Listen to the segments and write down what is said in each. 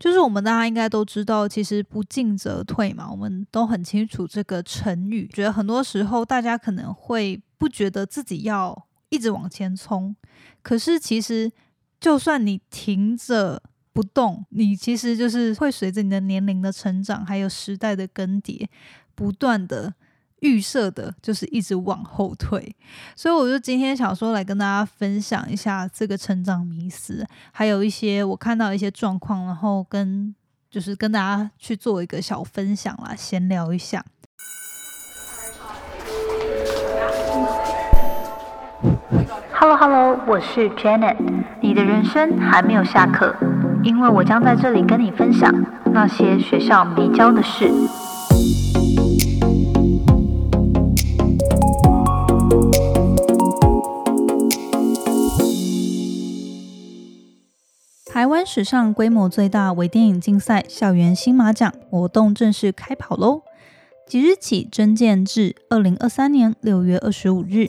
就是我们大家应该都知道，其实不进则退嘛，我们都很清楚这个成语。觉得很多时候大家可能会不觉得自己要一直往前冲，可是其实就算你停着不动，你其实就是会随着你的年龄的成长，还有时代的更迭，不断的。预设的就是一直往后退，所以我就今天想说来跟大家分享一下这个成长迷思，还有一些我看到一些状况，然后跟就是跟大家去做一个小分享啦，闲聊一下。Hello Hello，我是 Janet，你的人生还没有下课，因为我将在这里跟你分享那些学校没教的事。台湾史上规模最大微电影竞赛校园新马奖活动正式开跑喽！即日起征件至二零二三年六月二十五日，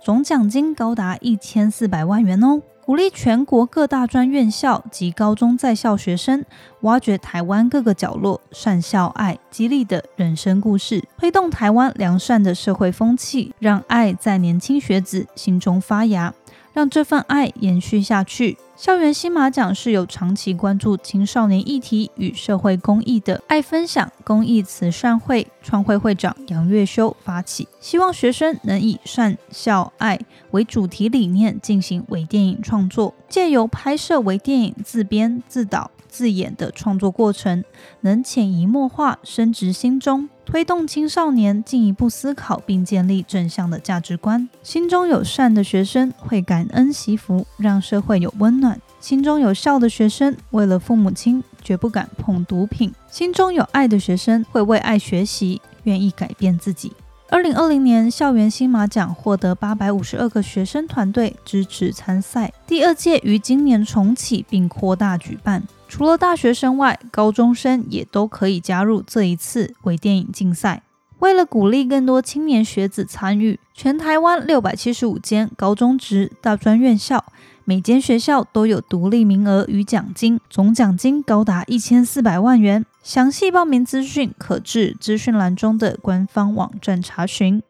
总奖金高达一千四百万元哦！鼓励全国各大专院校及高中在校学生，挖掘台湾各个角落善校爱、激励的人生故事，推动台湾良善的社会风气，让爱在年轻学子心中发芽，让这份爱延续下去。校园新马奖是由长期关注青少年议题与社会公益的爱分享公益慈善会创会会长杨月修发起，希望学生能以善孝爱为主题理念进行微电影创作，借由拍摄微电影自编自导字眼的创作过程，能潜移默化深植心中。推动青少年进一步思考并建立正向的价值观。心中有善的学生会感恩惜福，让社会有温暖；心中有孝的学生为了父母亲绝不敢碰毒品；心中有爱的学生会为爱学习，愿意改变自己。二零二零年校园新马奖获得八百五十二个学生团队支持参赛，第二届于今年重启并扩大举办。除了大学生外，高中生也都可以加入这一次微电影竞赛。为了鼓励更多青年学子参与，全台湾六百七十五间高中职大专院校，每间学校都有独立名额与奖金，总奖金高达一千四百万元。详细报名资讯可至资讯栏中的官方网站查询。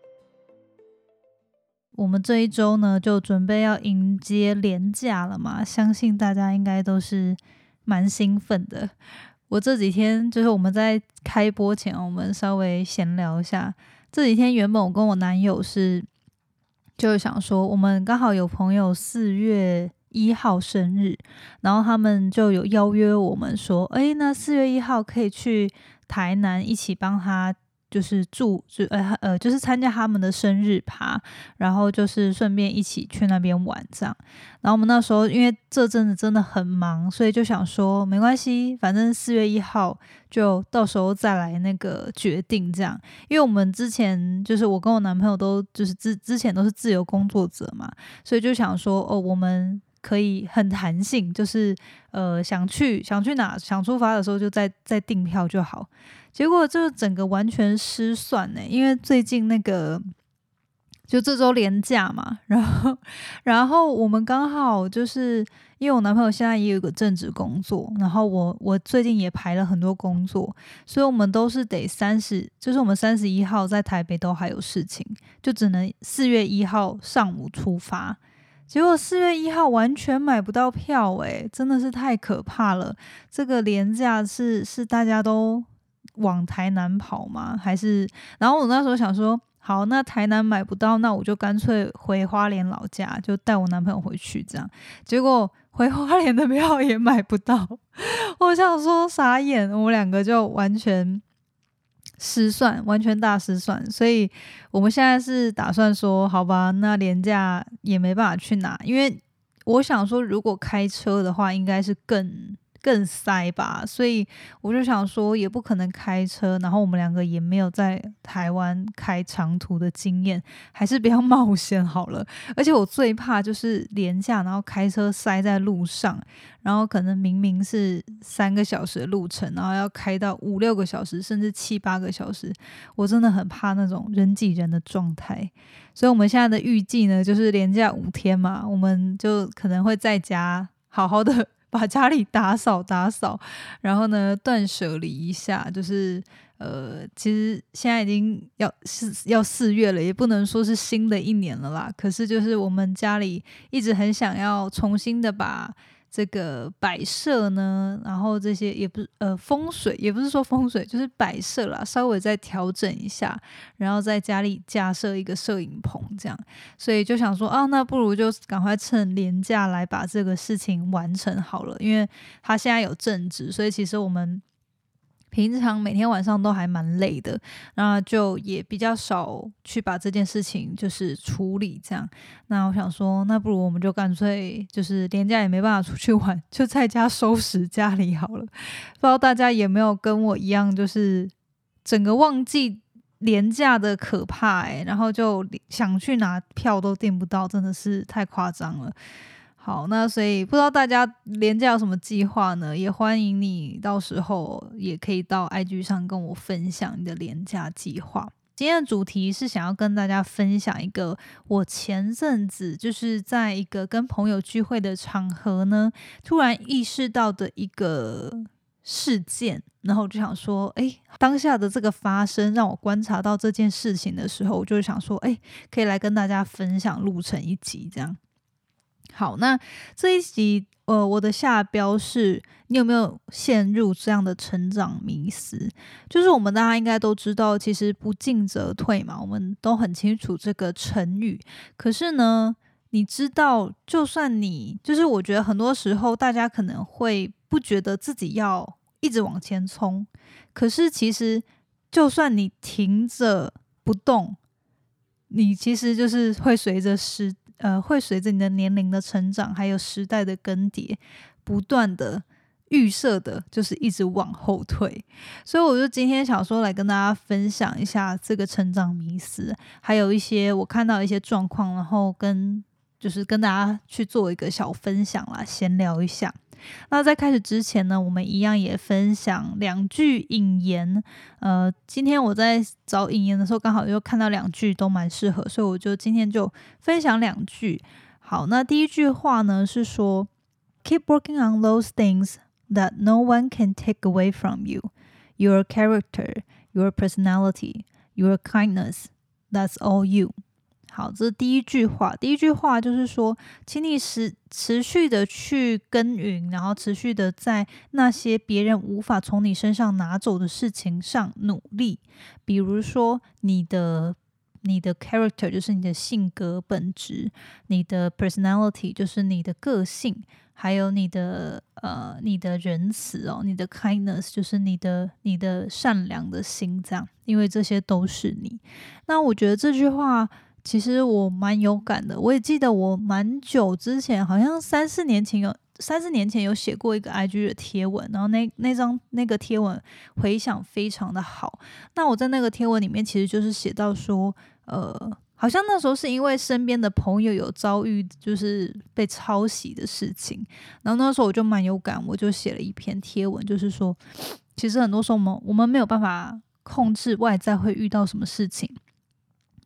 我们这一周呢，就准备要迎接年假了嘛，相信大家应该都是。蛮兴奋的，我这几天就是我们在开播前，我们稍微闲聊一下。这几天原本我跟我男友是，就是想说，我们刚好有朋友四月一号生日，然后他们就有邀约我们说，哎，那四月一号可以去台南一起帮他。就是住就呃呃，就是参加他们的生日趴，然后就是顺便一起去那边玩这样。然后我们那时候因为这阵子真的很忙，所以就想说没关系，反正四月一号就到时候再来那个决定这样。因为我们之前就是我跟我男朋友都就是之之前都是自由工作者嘛，所以就想说哦，我们可以很弹性，就是呃想去想去哪想出发的时候就再再订票就好。结果就整个完全失算呢，因为最近那个就这周连假嘛，然后然后我们刚好就是因为我男朋友现在也有个正职工作，然后我我最近也排了很多工作，所以我们都是得三十，就是我们三十一号在台北都还有事情，就只能四月一号上午出发。结果四月一号完全买不到票，诶，真的是太可怕了。这个廉价是是大家都。往台南跑吗？还是？然后我那时候想说，好，那台南买不到，那我就干脆回花莲老家，就带我男朋友回去这样。结果回花莲的票也买不到，我想说傻眼，我们两个就完全失算，完全大失算。所以我们现在是打算说，好吧，那廉价也没办法去拿，因为我想说，如果开车的话，应该是更。更塞吧，所以我就想说，也不可能开车，然后我们两个也没有在台湾开长途的经验，还是比较 冒险好了。而且我最怕就是廉价，然后开车塞在路上，然后可能明明是三个小时的路程，然后要开到五六个小时，甚至七八个小时，我真的很怕那种人挤人的状态。所以我们现在的预计呢，就是廉价五天嘛，我们就可能会在家好好的。把家里打扫打扫，然后呢断舍离一下，就是呃，其实现在已经要四要四月了，也不能说是新的一年了啦。可是就是我们家里一直很想要重新的把。这个摆设呢，然后这些也不是呃风水，也不是说风水，就是摆设啦，稍微再调整一下，然后在家里架设一个摄影棚，这样，所以就想说啊，那不如就赶快趁年假来把这个事情完成好了，因为他现在有正职，所以其实我们。平常每天晚上都还蛮累的，那就也比较少去把这件事情就是处理这样。那我想说，那不如我们就干脆就是连假也没办法出去玩，就在家收拾家里好了。不知道大家有没有跟我一样，就是整个忘记廉价的可怕诶，然后就想去拿票都订不到，真的是太夸张了。好，那所以不知道大家连假有什么计划呢？也欢迎你到时候也可以到 IG 上跟我分享你的连假计划。今天的主题是想要跟大家分享一个我前阵子就是在一个跟朋友聚会的场合呢，突然意识到的一个事件，然后我就想说，哎，当下的这个发生让我观察到这件事情的时候，我就想说，哎，可以来跟大家分享录成一集这样。好，那这一集，呃，我的下标是你有没有陷入这样的成长迷思？就是我们大家应该都知道，其实不进则退嘛，我们都很清楚这个成语。可是呢，你知道，就算你，就是我觉得很多时候大家可能会不觉得自己要一直往前冲，可是其实就算你停着不动，你其实就是会随着时。呃，会随着你的年龄的成长，还有时代的更迭，不断的预设的，就是一直往后退。所以，我就今天想说来跟大家分享一下这个成长迷思，还有一些我看到一些状况，然后跟就是跟大家去做一个小分享啦，闲聊一下。那在开始之前呢，我们一样也分享两句引言。呃，今天我在找引言的时候，刚好又看到两句都蛮适合，所以我就今天就分享两句。好，那第一句话呢是说：“Keep working on those things that no one can take away from you. Your character, your personality, your kindness. That's all you.” 好，这是第一句话。第一句话就是说，请你持持续的去耕耘，然后持续的在那些别人无法从你身上拿走的事情上努力。比如说，你的你的 character 就是你的性格本质，你的 personality 就是你的个性，还有你的呃你的仁慈哦，你的 kindness 就是你的你的善良的心脏，因为这些都是你。那我觉得这句话。其实我蛮有感的，我也记得我蛮久之前，好像三四年前有三四年前有写过一个 IG 的贴文，然后那那张那个贴文回响非常的好。那我在那个贴文里面，其实就是写到说，呃，好像那时候是因为身边的朋友有遭遇就是被抄袭的事情，然后那时候我就蛮有感，我就写了一篇贴文，就是说，其实很多时候我们我们没有办法控制外在会遇到什么事情。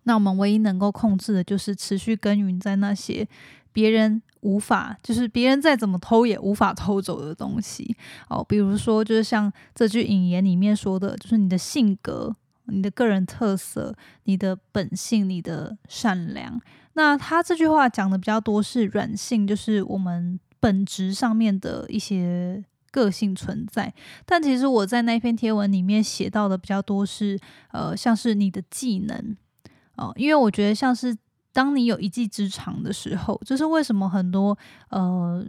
那我们唯一能够控制的，就是持续耕耘在那些别人无法，就是别人再怎么偷也无法偷走的东西哦。比如说，就是像这句引言里面说的，就是你的性格、你的个人特色、你的本性、你的善良。那他这句话讲的比较多是软性，就是我们本质上面的一些个性存在。但其实我在那篇贴文里面写到的比较多是，呃，像是你的技能。哦，因为我觉得像是当你有一技之长的时候，就是为什么很多呃，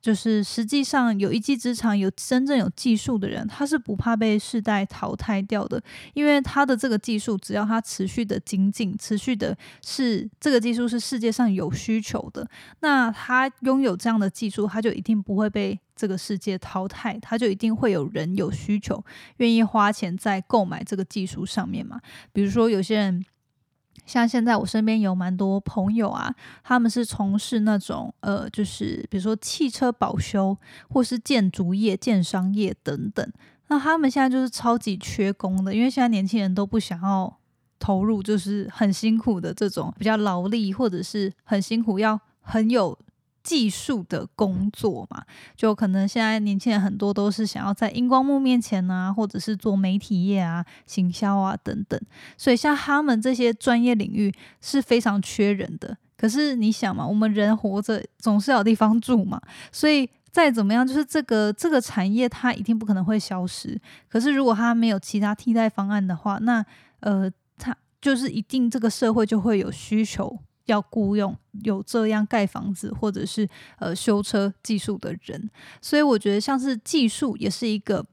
就是实际上有一技之长、有真正有技术的人，他是不怕被世代淘汰掉的，因为他的这个技术，只要他持续的精进，持续的是这个技术是世界上有需求的，那他拥有这样的技术，他就一定不会被这个世界淘汰，他就一定会有人有需求，愿意花钱在购买这个技术上面嘛。比如说有些人。像现在我身边有蛮多朋友啊，他们是从事那种呃，就是比如说汽车保修，或是建筑业、建商业等等。那他们现在就是超级缺工的，因为现在年轻人都不想要投入，就是很辛苦的这种比较劳力，或者是很辛苦要很有技术的工作嘛，就可能现在年轻人很多都是想要在荧光幕面前啊，或者是做媒体业啊、行销啊等等，所以像他们这些专业领域是非常缺人的。可是你想嘛，我们人活着总是有地方住嘛，所以再怎么样，就是这个这个产业它一定不可能会消失。可是如果它没有其他替代方案的话，那呃，它就是一定这个社会就会有需求。要雇佣有这样盖房子或者是呃修车技术的人，所以我觉得像是技术也是一个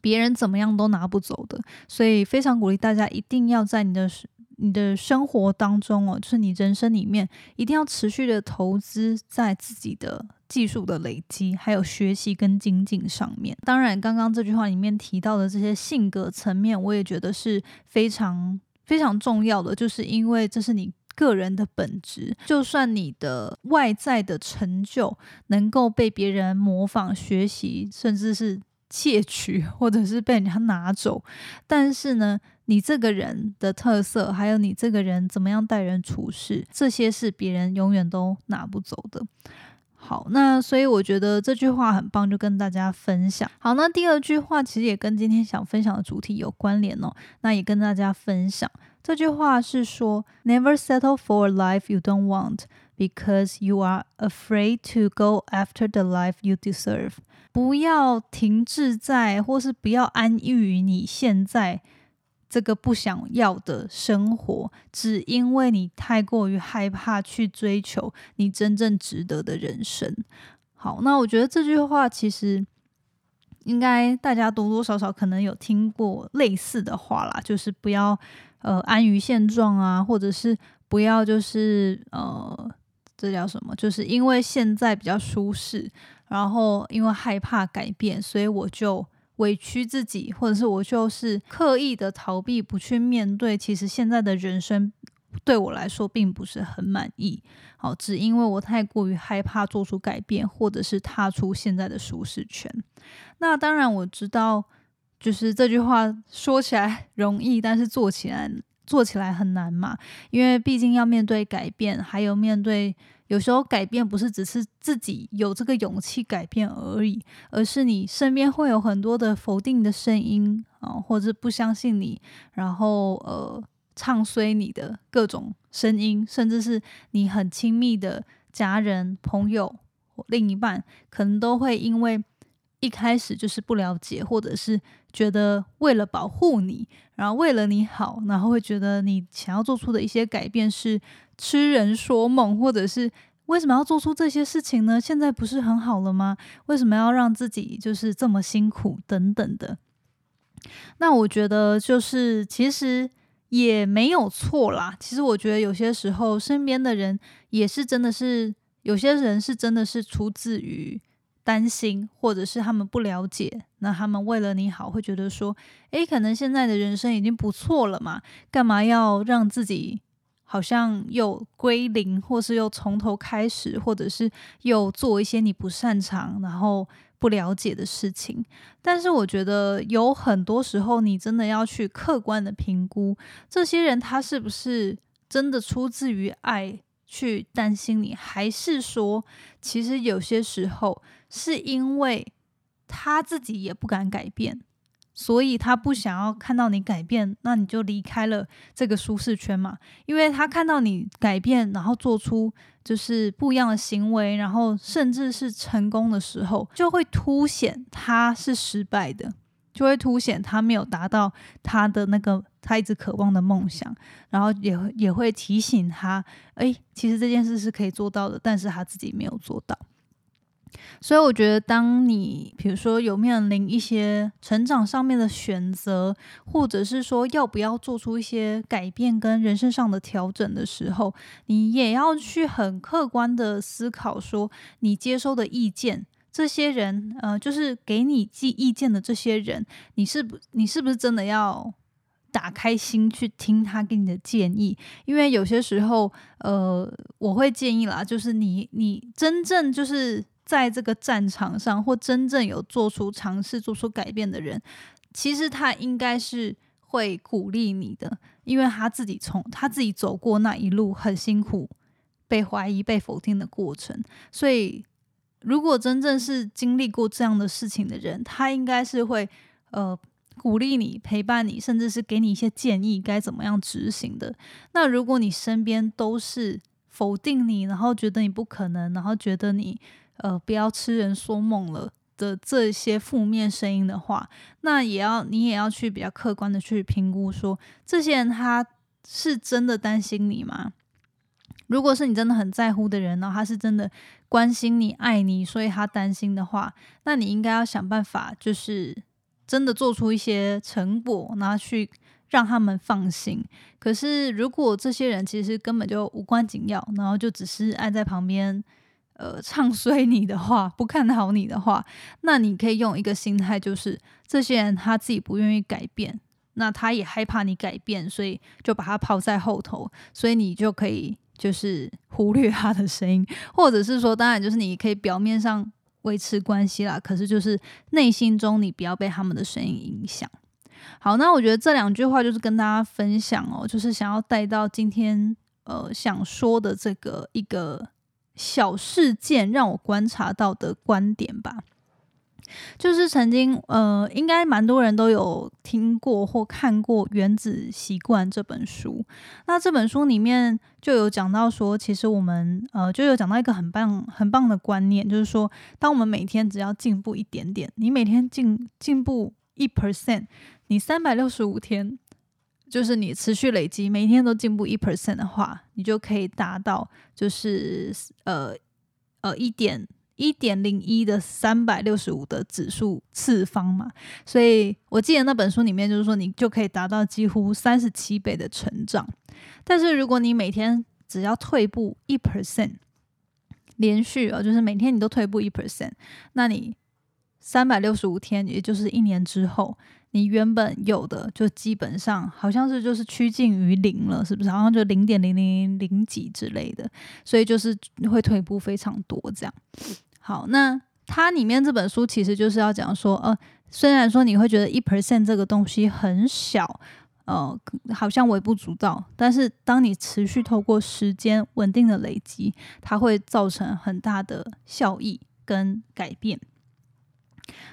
别人怎么样都拿不走的，所以非常鼓励大家一定要在你的你的生活当中哦，就是你人生里面一定要持续的投资在自己的技术的累积，还有学习跟精进上面。当然，刚刚这句话里面提到的这些性格层面，我也觉得是非常非常重要的，就是因为这是你。个人的本质，就算你的外在的成就能够被别人模仿、学习，甚至是窃取，或者是被人家拿走，但是呢，你这个人的特色，还有你这个人怎么样待人处事，这些是别人永远都拿不走的。好，那所以我觉得这句话很棒，就跟大家分享。好，那第二句话其实也跟今天想分享的主题有关联哦，那也跟大家分享。这句话是说：Never settle for a life you don't want because you are afraid to go after the life you deserve。不要停滞在，或是不要安于你现在这个不想要的生活，只因为你太过于害怕去追求你真正值得的人生。好，那我觉得这句话其实应该大家多多少少可能有听过类似的话啦，就是不要。呃，安于现状啊，或者是不要，就是呃，这叫什么？就是因为现在比较舒适，然后因为害怕改变，所以我就委屈自己，或者是我就是刻意的逃避，不去面对。其实现在的人生对我来说并不是很满意，好，只因为我太过于害怕做出改变，或者是踏出现在的舒适圈。那当然我知道。就是这句话说起来 容易，但是做起来做起来很难嘛。因为毕竟要面对改变，还有面对有时候改变不是只是自己有这个勇气改变而已，而是你身边会有很多的否定的声音啊，或者不相信你，然后呃唱衰你的各种声音，甚至是你很亲密的家人、朋友、另一半，可能都会因为。一开始就是不了解，或者是觉得为了保护你，然后为了你好，然后会觉得你想要做出的一些改变是痴人说梦，或者是为什么要做出这些事情呢？现在不是很好了吗？为什么要让自己就是这么辛苦等等的？那我觉得就是其实也没有错啦。其实我觉得有些时候身边的人也是真的是有些人是真的是出自于。担心，或者是他们不了解，那他们为了你好，会觉得说，诶，可能现在的人生已经不错了嘛，干嘛要让自己好像又归零，或是又从头开始，或者是又做一些你不擅长、然后不了解的事情？但是我觉得有很多时候，你真的要去客观的评估这些人，他是不是真的出自于爱去担心你，还是说，其实有些时候。是因为他自己也不敢改变，所以他不想要看到你改变，那你就离开了这个舒适圈嘛。因为他看到你改变，然后做出就是不一样的行为，然后甚至是成功的时候，就会凸显他是失败的，就会凸显他没有达到他的那个他一直渴望的梦想，然后也也会提醒他，哎，其实这件事是可以做到的，但是他自己没有做到。所以我觉得，当你比如说有面临一些成长上面的选择，或者是说要不要做出一些改变跟人生上的调整的时候，你也要去很客观的思考，说你接收的意见，这些人，呃，就是给你寄意见的这些人，你是不，你是不是真的要打开心去听他给你的建议？因为有些时候，呃，我会建议啦，就是你，你真正就是。在这个战场上，或真正有做出尝试、做出改变的人，其实他应该是会鼓励你的，因为他自己从他自己走过那一路很辛苦，被怀疑、被否定的过程。所以，如果真正是经历过这样的事情的人，他应该是会呃鼓励你、陪伴你，甚至是给你一些建议该怎么样执行的。那如果你身边都是否定你，然后觉得你不可能，然后觉得你呃不要痴人说梦了。的这些负面声音的话，那也要你也要去比较客观的去评估，说这些人他是真的担心你吗？如果是你真的很在乎的人呢，他是真的关心你、爱你，所以他担心的话，那你应该要想办法，就是真的做出一些成果，然后去让他们放心。可是如果这些人其实根本就无关紧要，然后就只是爱在旁边。呃，唱衰你的话，不看好你的话，那你可以用一个心态，就是这些人他自己不愿意改变，那他也害怕你改变，所以就把他抛在后头，所以你就可以就是忽略他的声音，或者是说，当然就是你可以表面上维持关系啦，可是就是内心中你不要被他们的声音影响。好，那我觉得这两句话就是跟大家分享哦，就是想要带到今天呃想说的这个一个。小事件让我观察到的观点吧，就是曾经呃，应该蛮多人都有听过或看过《原子习惯》这本书。那这本书里面就有讲到说，其实我们呃就有讲到一个很棒很棒的观念，就是说，当我们每天只要进步一点点，你每天进进步一 percent，你三百六十五天。就是你持续累积，每天都进步一 percent 的话，你就可以达到就是呃呃一点一点零一的三百六十五的指数次方嘛。所以我记得那本书里面就是说，你就可以达到几乎三十七倍的成长。但是如果你每天只要退步一 percent，连续啊，就是每天你都退步一 percent，那你三百六十五天，也就是一年之后。你原本有的就基本上好像是就是趋近于零了，是不是？好像就零点零零零几之类的，所以就是会退步非常多这样。好，那它里面这本书其实就是要讲说，呃，虽然说你会觉得一 percent 这个东西很小，呃，好像微不足道，但是当你持续透过时间稳定的累积，它会造成很大的效益跟改变。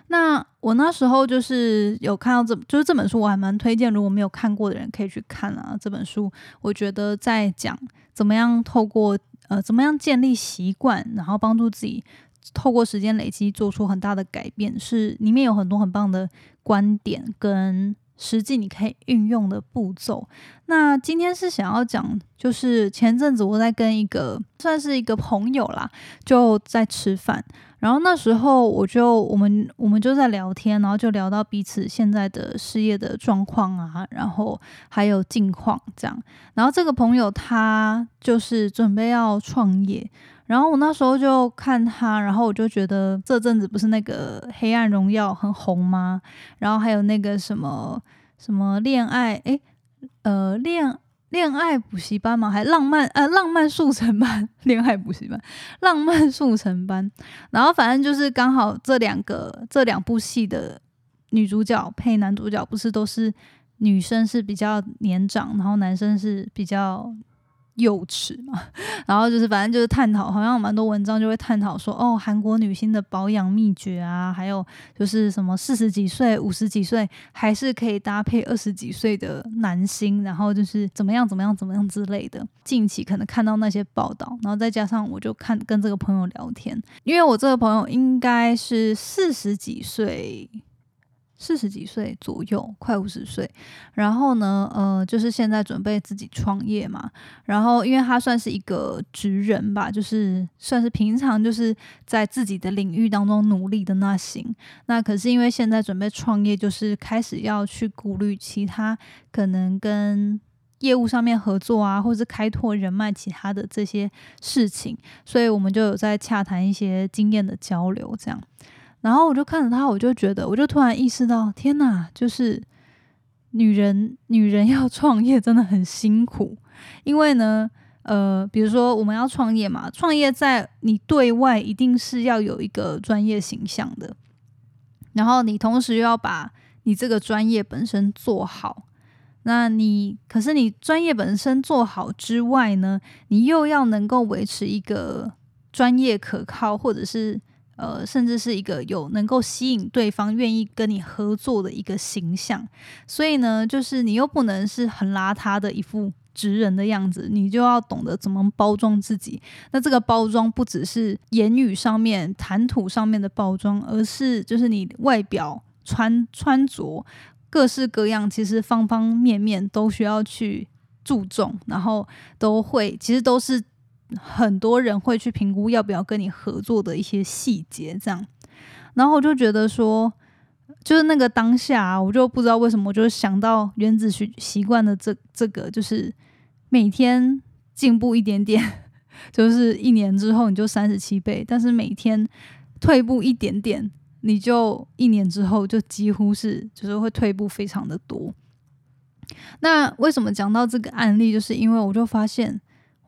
那我那时候就是有看到这，就是这本书，我还蛮推荐，如果没有看过的人可以去看啊。这本书我觉得在讲怎么样透过呃怎么样建立习惯，然后帮助自己透过时间累积做出很大的改变，是里面有很多很棒的观点跟。实际你可以运用的步骤。那今天是想要讲，就是前阵子我在跟一个算是一个朋友啦，就在吃饭，然后那时候我就我们我们就在聊天，然后就聊到彼此现在的事业的状况啊，然后还有近况这样。然后这个朋友他就是准备要创业。然后我那时候就看他，然后我就觉得这阵子不是那个《黑暗荣耀》很红吗？然后还有那个什么什么恋爱，诶，呃，恋恋爱补习班吗？还浪漫呃浪漫速成班，恋爱补习班，浪漫速成班。然后反正就是刚好这两个这两部戏的女主角配男主角，不是都是女生是比较年长，然后男生是比较。幼稚嘛，然后就是反正就是探讨，好像蛮多文章就会探讨说，哦，韩国女星的保养秘诀啊，还有就是什么四十几岁、五十几岁还是可以搭配二十几岁的男星，然后就是怎么样怎么样怎么样之类的。近期可能看到那些报道，然后再加上我就看跟这个朋友聊天，因为我这个朋友应该是四十几岁。四十几岁左右，快五十岁，然后呢，呃，就是现在准备自己创业嘛。然后，因为他算是一个职人吧，就是算是平常就是在自己的领域当中努力的那型。那可是因为现在准备创业，就是开始要去顾虑其他可能跟业务上面合作啊，或是开拓人脉其他的这些事情，所以我们就有在洽谈一些经验的交流，这样。然后我就看着他，我就觉得，我就突然意识到，天哪，就是女人，女人要创业真的很辛苦。因为呢，呃，比如说我们要创业嘛，创业在你对外一定是要有一个专业形象的，然后你同时又要把你这个专业本身做好，那你可是你专业本身做好之外呢，你又要能够维持一个专业可靠，或者是呃，甚至是一个有能够吸引对方愿意跟你合作的一个形象。所以呢，就是你又不能是很邋遢的一副直人的样子，你就要懂得怎么包装自己。那这个包装不只是言语上面、谈吐上面的包装，而是就是你外表穿穿着。各式各样，其实方方面面都需要去注重，然后都会，其实都是很多人会去评估要不要跟你合作的一些细节，这样。然后我就觉得说，就是那个当下，我就不知道为什么，我就想到原子习习惯的这这个，就是每天进步一点点，就是一年之后你就三十七倍，但是每天退步一点点。你就一年之后就几乎是就是会退步非常的多。那为什么讲到这个案例，就是因为我就发现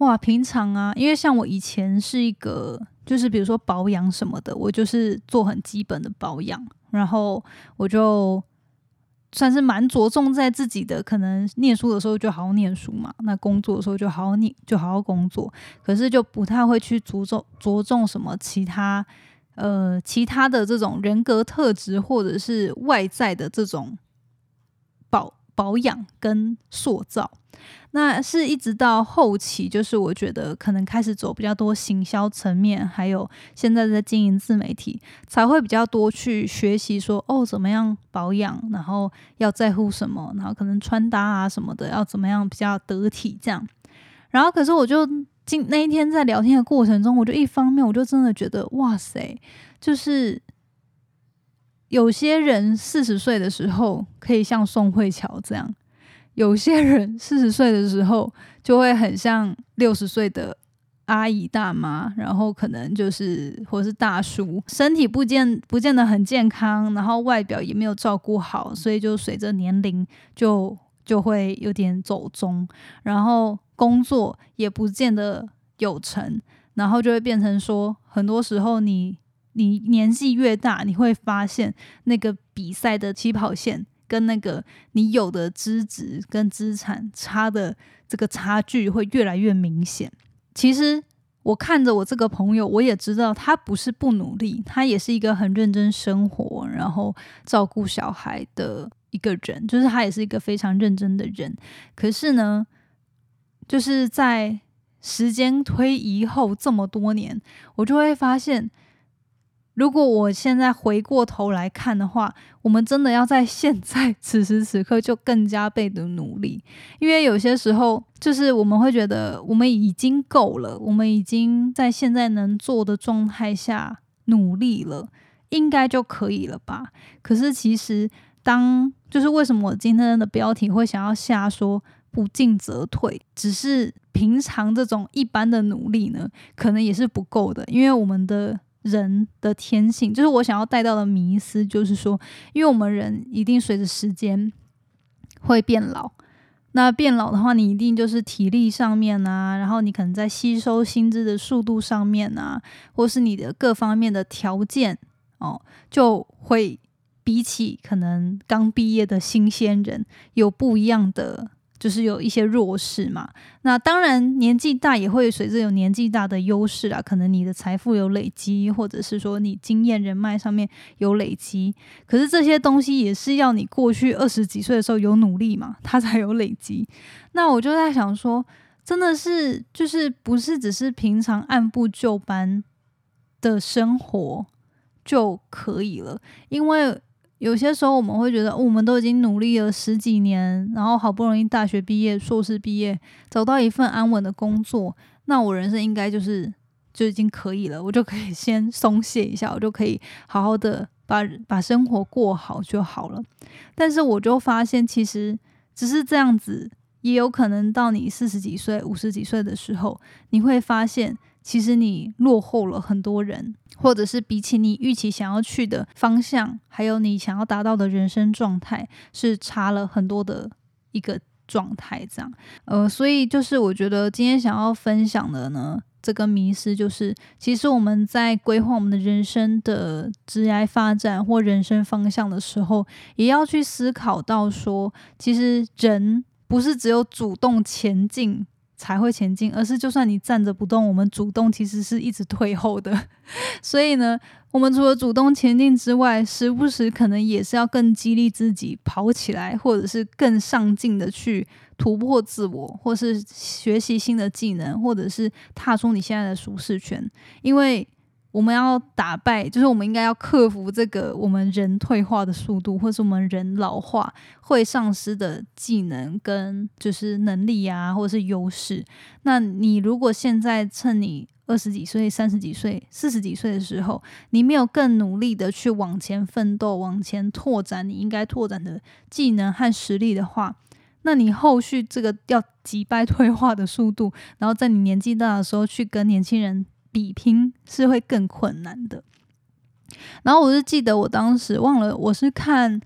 哇，平常啊，因为像我以前是一个就是比如说保养什么的，我就是做很基本的保养，然后我就算是蛮着重在自己的可能念书的时候就好好念书嘛，那工作的时候就好好念就好好工作，可是就不太会去着重着重什么其他。呃，其他的这种人格特质，或者是外在的这种保养跟塑造，那是一直到后期，就是我觉得可能开始走比较多行销层面，还有现在在经营自媒体，才会比较多去学习说哦，怎么样保养，然后要在乎什么，然后可能穿搭啊什么的要怎么样比较得体这样。然后，可是我就。今那一天在聊天的过程中，我就一方面我就真的觉得哇塞，就是有些人四十岁的时候可以像宋慧乔这样，有些人 四十岁的时候就会很像六十岁的阿姨大妈，然后可能就是或是大叔，身体不见不见得很健康，然后外表也没有照顾好，所以就随着年龄就就会有点走中，然后。工作也不见得有成，然后就会变成说，很多时候你你年纪越大，你会发现那个比赛的起跑线跟那个你有的资质跟资产差的这个差距会越来越明显。其实我看着我这个朋友，我也知道他不是不努力，他也是一个很认真生活，然后照顾小孩的一个人，就是他也是一个非常认真的人。可是呢？就是在时间推移后这么多年，我就会发现，如果我现在回过头来看的话，我们真的要在现在 此时此刻就更加倍的努力，因为有些时候就是我们会觉得我们已经够了，我们已经在现在能做的状态下努力了，应该就可以了吧？可是其实，当就是为什么我今天的标题会想要下说？不进则退，只是平常这种一般的努力呢，可能也是不够的。因为我们的人的天性，就是我想要带到的迷思，就是说，因为我们人一定随着时间会变老。那变老的话，你一定就是体力上面啊，然后你可能在吸收新知的速度上面啊，或是你的各方面的条件哦，就会比起可能刚毕业的新鲜人有不一样的。就是有一些弱势嘛，那当然年纪大也会随着有年纪大的优势啊，可能你的财富有累积，或者是说你经验人脉上面有累积，可是这些东西也是要你过去二十几岁的时候有努力嘛，它才有累积。那我就在想说，真的是就是不是只是平常按部就班的生活就可以了，因为。有些时候我们会觉得，我们都已经努力了十几年，然后好不容易大学毕业、硕士毕业，找到一份安稳的工作，那我人生应该就是就已经可以了，我就可以先松懈一下，我就可以好好的把把生活过好就好了。但是我就发现，其实只是这样子，也有可能到你四十几岁、五十几岁的时候，你会发现。其实你落后了很多人，或者是比起你预期想要去的方向，还有你想要达到的人生状态，是差了很多的一个状态。这样，呃，所以就是我觉得今天想要分享的呢，这个迷失，就是其实我们在规划我们的人生的职业发展或人生方向的时候，也要去思考到说，其实人不是只有主动前进才会前进，而是就算你站着不动，我们主动其实是一直退后的。所以呢，我们除了主动前进之外，时不时可能也是要更激励自己跑起来，或者是更上进的去。突破自我，或是学习新的技能，或者是踏出你现在的舒适圈，因为我们要打败，就是我们应该要克服这个我们人退化的速度，或是我们人老化会丧失的技能跟就是能力啊，或者是优势。那你如果现在趁你二十几岁、三十几岁、四十几岁的时候，你没有更努力的去往前奋斗、往前拓展你应该拓展的技能和实力的话，那你后续这个要击败退化的速度，然后在你年纪大的时候去跟年轻人比拼，是会更困难的。然后我就记得我当时忘了，我是看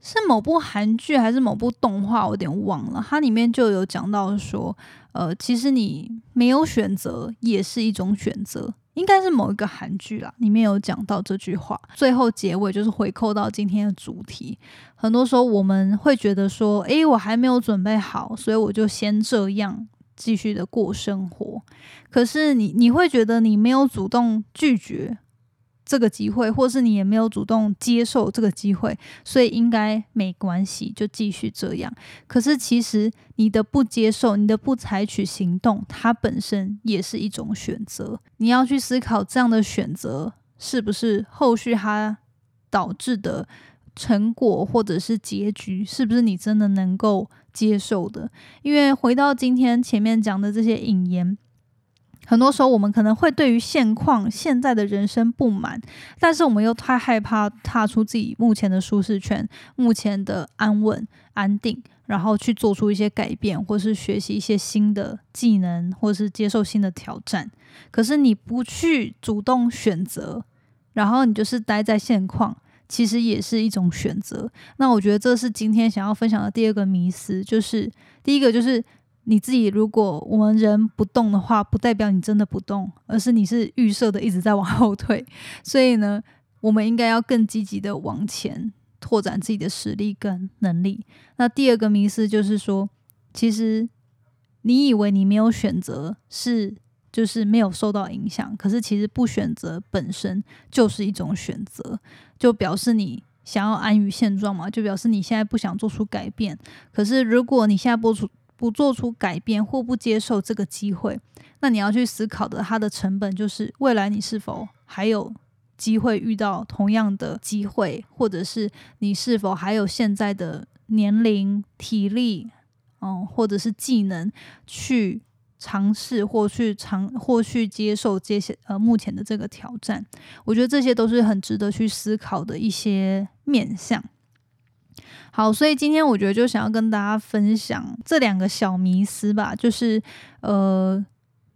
是某部韩剧还是某部动画，我有点忘了，它里面就有讲到说，呃，其实你没有选择也是一种选择。应该是某一个韩剧啦，里面有讲到这句话。最后结尾就是回扣到今天的主题。很多时候我们会觉得说，诶，我还没有准备好，所以我就先这样继续的过生活。可是你你会觉得你没有主动拒绝。这个机会，或是你也没有主动接受这个机会，所以应该没关系，就继续这样。可是其实你的不接受，你的不采取行动，它本身也是一种选择。你要去思考这样的选择是不是后续它导致的成果或者是结局，是不是你真的能够接受的？因为回到今天前面讲的这些引言。很多时候，我们可能会对于现况、现在的人生不满，但是我们又太害怕踏出自己目前的舒适圈、目前的安稳、安定，然后去做出一些改变，或是学习一些新的技能，或是接受新的挑战。可是你不去主动选择，然后你就是待在现况，其实也是一种选择。那我觉得这是今天想要分享的第二个迷思，就是第一个就是。你自己，如果我们人不动的话，不代表你真的不动，而是你是预设的一直在往后退。所以呢，我们应该要更积极的往前拓展自己的实力跟能力。那第二个迷思就是说，其实你以为你没有选择，是就是没有受到影响，可是其实不选择本身就是一种选择，就表示你想要安于现状嘛，就表示你现在不想做出改变。可是如果你现在不出。不做出改变或不接受这个机会，那你要去思考的，它的成本就是未来你是否还有机会遇到同样的机会，或者是你是否还有现在的年龄、体力，嗯，或者是技能去尝试或去尝或去接受这些呃目前的这个挑战。我觉得这些都是很值得去思考的一些面向。好，所以今天我觉得就想要跟大家分享这两个小迷思吧，就是呃，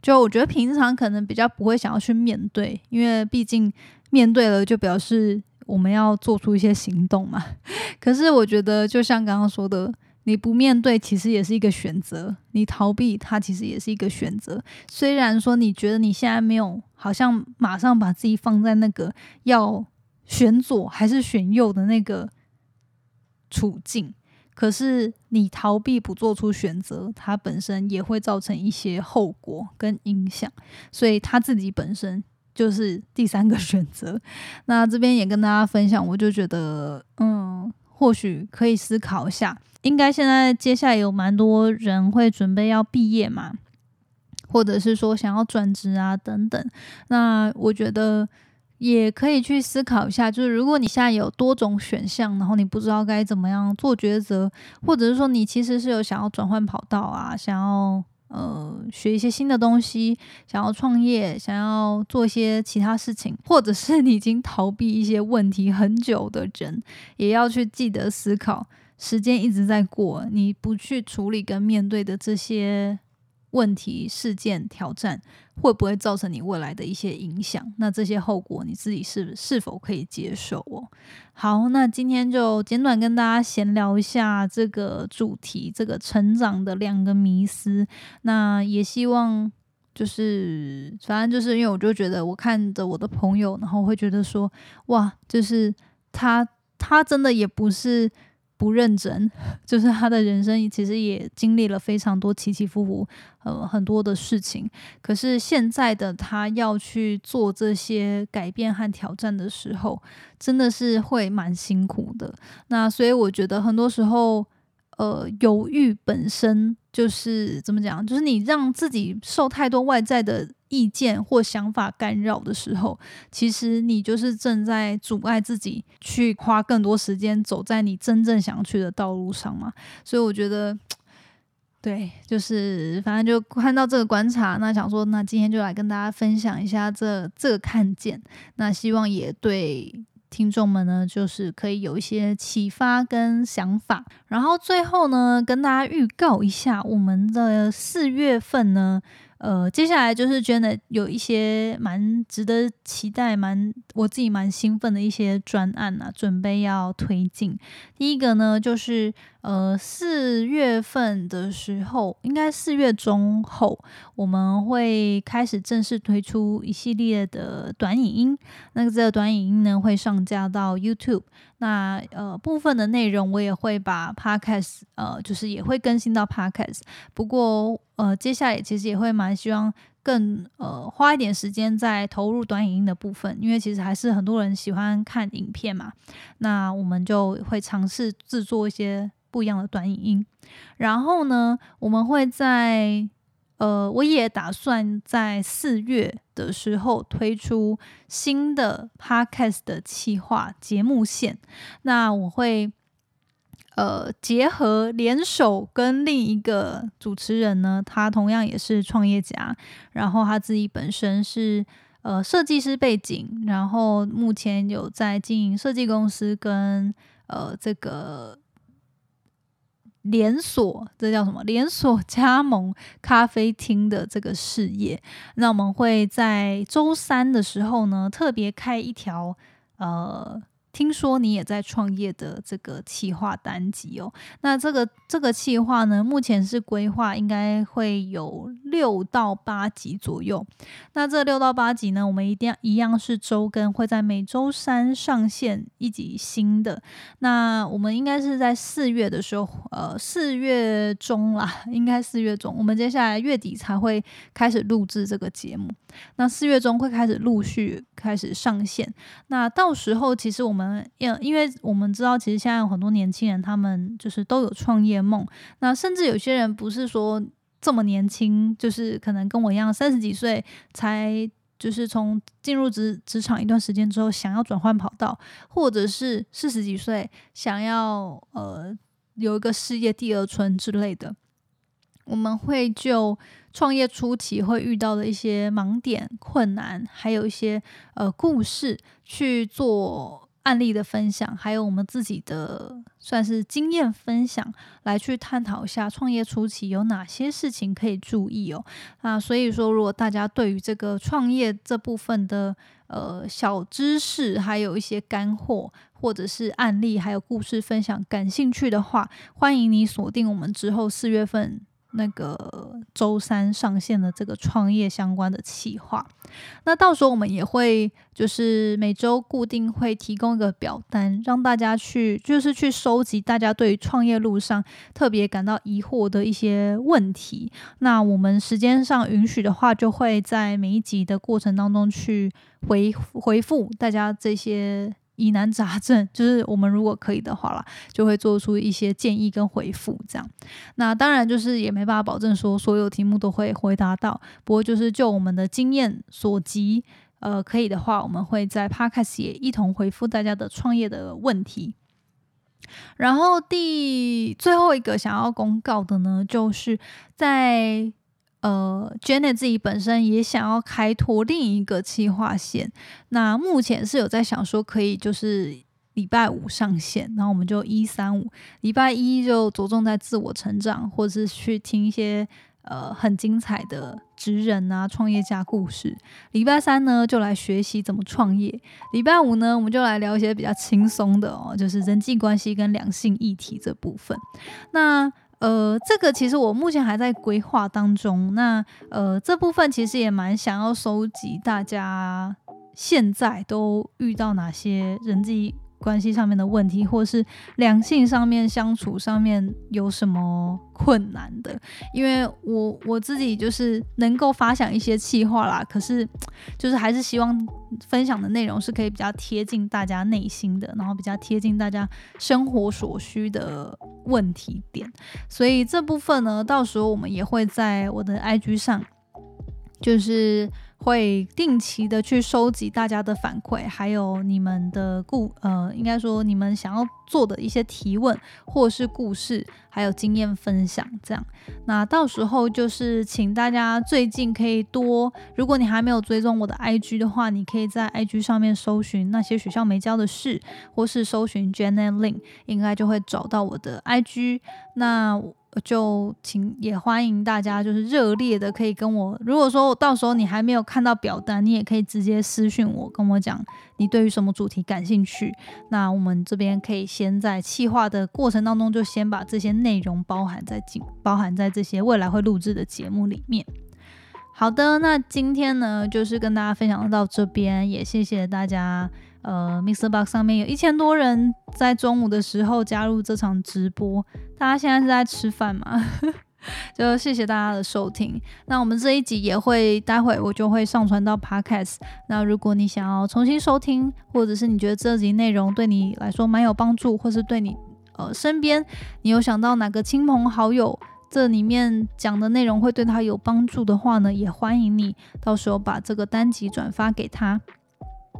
就我觉得平常可能比较不会想要去面对，因为毕竟面对了就表示我们要做出一些行动嘛。可是我觉得就像刚刚说的，你不面对其实也是一个选择，你逃避它其实也是一个选择。虽然说你觉得你现在没有好像马上把自己放在那个要选左还是选右的那个。处境，可是你逃避不做出选择，它本身也会造成一些后果跟影响，所以他自己本身就是第三个选择。那这边也跟大家分享，我就觉得，嗯，或许可以思考一下，应该现在接下来有蛮多人会准备要毕业嘛，或者是说想要转职啊等等，那我觉得。也可以去思考一下，就是如果你现在有多种选项，然后你不知道该怎么样做抉择，或者是说你其实是有想要转换跑道啊，想要呃学一些新的东西，想要创业，想要做一些其他事情，或者是你已经逃避一些问题很久的人，也要去记得思考，时间一直在过，你不去处理跟面对的这些。问题、事件、挑战会不会造成你未来的一些影响？那这些后果你自己是是否可以接受哦？好，那今天就简短跟大家闲聊一下这个主题，这个成长的两个迷思。那也希望。就是反正就是因为我就觉得我看着我的朋友，然后会觉得说哇，就是他他真的也不是。不认真，就是他的人生其实也经历了非常多起起伏伏，呃，很多的事情。可是现在的他要去做这些改变和挑战的时候，真的是会蛮辛苦的。那所以我觉得很多时候。呃，犹豫本身就是怎么讲？就是你让自己受太多外在的意见或想法干扰的时候，其实你就是正在阻碍自己去花更多时间走在你真正想去的道路上嘛。所以我觉得，对，就是反正就看到这个观察，那想说，那今天就来跟大家分享一下这这个看见，那希望也对。听众们呢，就是可以有一些启发跟想法。然后最后呢，跟大家预告一下，我们的四月份呢。呃，接下来就是觉得有一些蛮值得期待、蛮我自己蛮兴奋的一些专案啊，准备要推进。第一个呢，就是呃四月份的时候，应该四月中后，我们会开始正式推出一系列的短影音。那这个短影音呢，会上架到 YouTube。那呃部分的内容我也会把 podcast 呃就是也会更新到 podcast，不过呃接下来其实也会蛮希望更呃花一点时间在投入短影音的部分，因为其实还是很多人喜欢看影片嘛，那我们就会尝试制作一些不一样的短影音，然后呢我们会在。呃，我也打算在四月的时候推出新的 podcast 的企划节目线。那我会呃结合联手跟另一个主持人呢，他同样也是创业家，然后他自己本身是呃设计师背景，然后目前有在经营设计公司跟呃这个。连锁，这叫什么？连锁加盟咖啡厅的这个事业，那我们会在周三的时候呢，特别开一条，呃。听说你也在创业的这个企划单集哦，那这个这个企划呢，目前是规划应该会有六到八集左右。那这六到八集呢，我们一定要一样是周更，会在每周三上线一集新的。那我们应该是在四月的时候，呃，四月中啦，应该四月中，我们接下来月底才会开始录制这个节目。那四月中会开始陆续开始上线。那到时候其实我们，们因因为我们知道，其实现在有很多年轻人，他们就是都有创业梦。那甚至有些人不是说这么年轻，就是可能跟我一样三十几岁才，就是从进入职职场一段时间之后，想要转换跑道，或者是四十几岁想要呃有一个事业第二春之类的。我们会就创业初期会遇到的一些盲点、困难，还有一些呃故事去做案例的分享，还有我们自己的算是经验分享，来去探讨一下创业初期有哪些事情可以注意哦。那所以说，如果大家对于这个创业这部分的呃小知识，还有一些干货，或者是案例，还有故事分享感兴趣的话，欢迎你锁定我们之后四月份。那个周三上线的这个创业相关的企划，那到时候我们也会就是每周固定会提供一个表单，让大家去就是去收集大家对于创业路上特别感到疑惑的一些问题。那我们时间上允许的话，就会在每一集的过程当中去回回复大家这些。疑难杂症，就是我们如果可以的话啦，就会做出一些建议跟回复，这样。那当然就是也没办法保证说所有题目都会回答到，不过就是就我们的经验所及，呃，可以的话，我们会在 Podcast 也一同回复大家的创业的问题。然后第最后一个想要公告的呢，就是在。呃，Janet 自己本身也想要开拓另一个企划线，那目前是有在想说可以就是礼拜五上线，然后我们就一三五，礼拜一就着重在自我成长，或是去听一些呃很精彩的职人啊创业家故事，礼拜三呢就来学习怎么创业，礼拜五呢我们就来聊一些比较轻松的哦，就是人际关系跟两性议题这部分，那。呃，这个其实我目前还在规划当中。那呃，这部分其实也蛮想要收集大家现在都遇到哪些人际。关系上面的问题，或是两性上面相处上面有什么困难的？因为我我自己就是能够发想一些气话啦，可是就是还是希望分享的内容是可以比较贴近大家内心的，然后比较贴近大家生活所需的问题点。所以这部分呢，到时候我们也会在我的 IG 上，就是。会定期的去收集大家的反馈，还有你们的故呃，应该说你们想要做的一些提问，或是故事，还有经验分享，这样。那到时候就是请大家最近可以多，如果你还没有追踪我的 IG 的话，你可以在 IG 上面搜寻那些学校没教的事，或是搜寻 Janet Lin，应该就会找到我的 IG。那就请也欢迎大家，就是热烈的可以跟我。如果说到时候你还没有看到表单，你也可以直接私讯我，跟我讲你对于什么主题感兴趣。那我们这边可以先在企划的过程当中，就先把这些内容包含在进，包含在这些未来会录制的节目里面。好的，那今天呢，就是跟大家分享到这边，也谢谢大家。呃，Mr. Box 上面有一千多人在中午的时候加入这场直播，大家现在是在吃饭吗？就谢谢大家的收听。那我们这一集也会，待会我就会上传到 Podcast。那如果你想要重新收听，或者是你觉得这集内容对你来说蛮有帮助，或是对你呃身边你有想到哪个亲朋好友这里面讲的内容会对他有帮助的话呢，也欢迎你到时候把这个单集转发给他。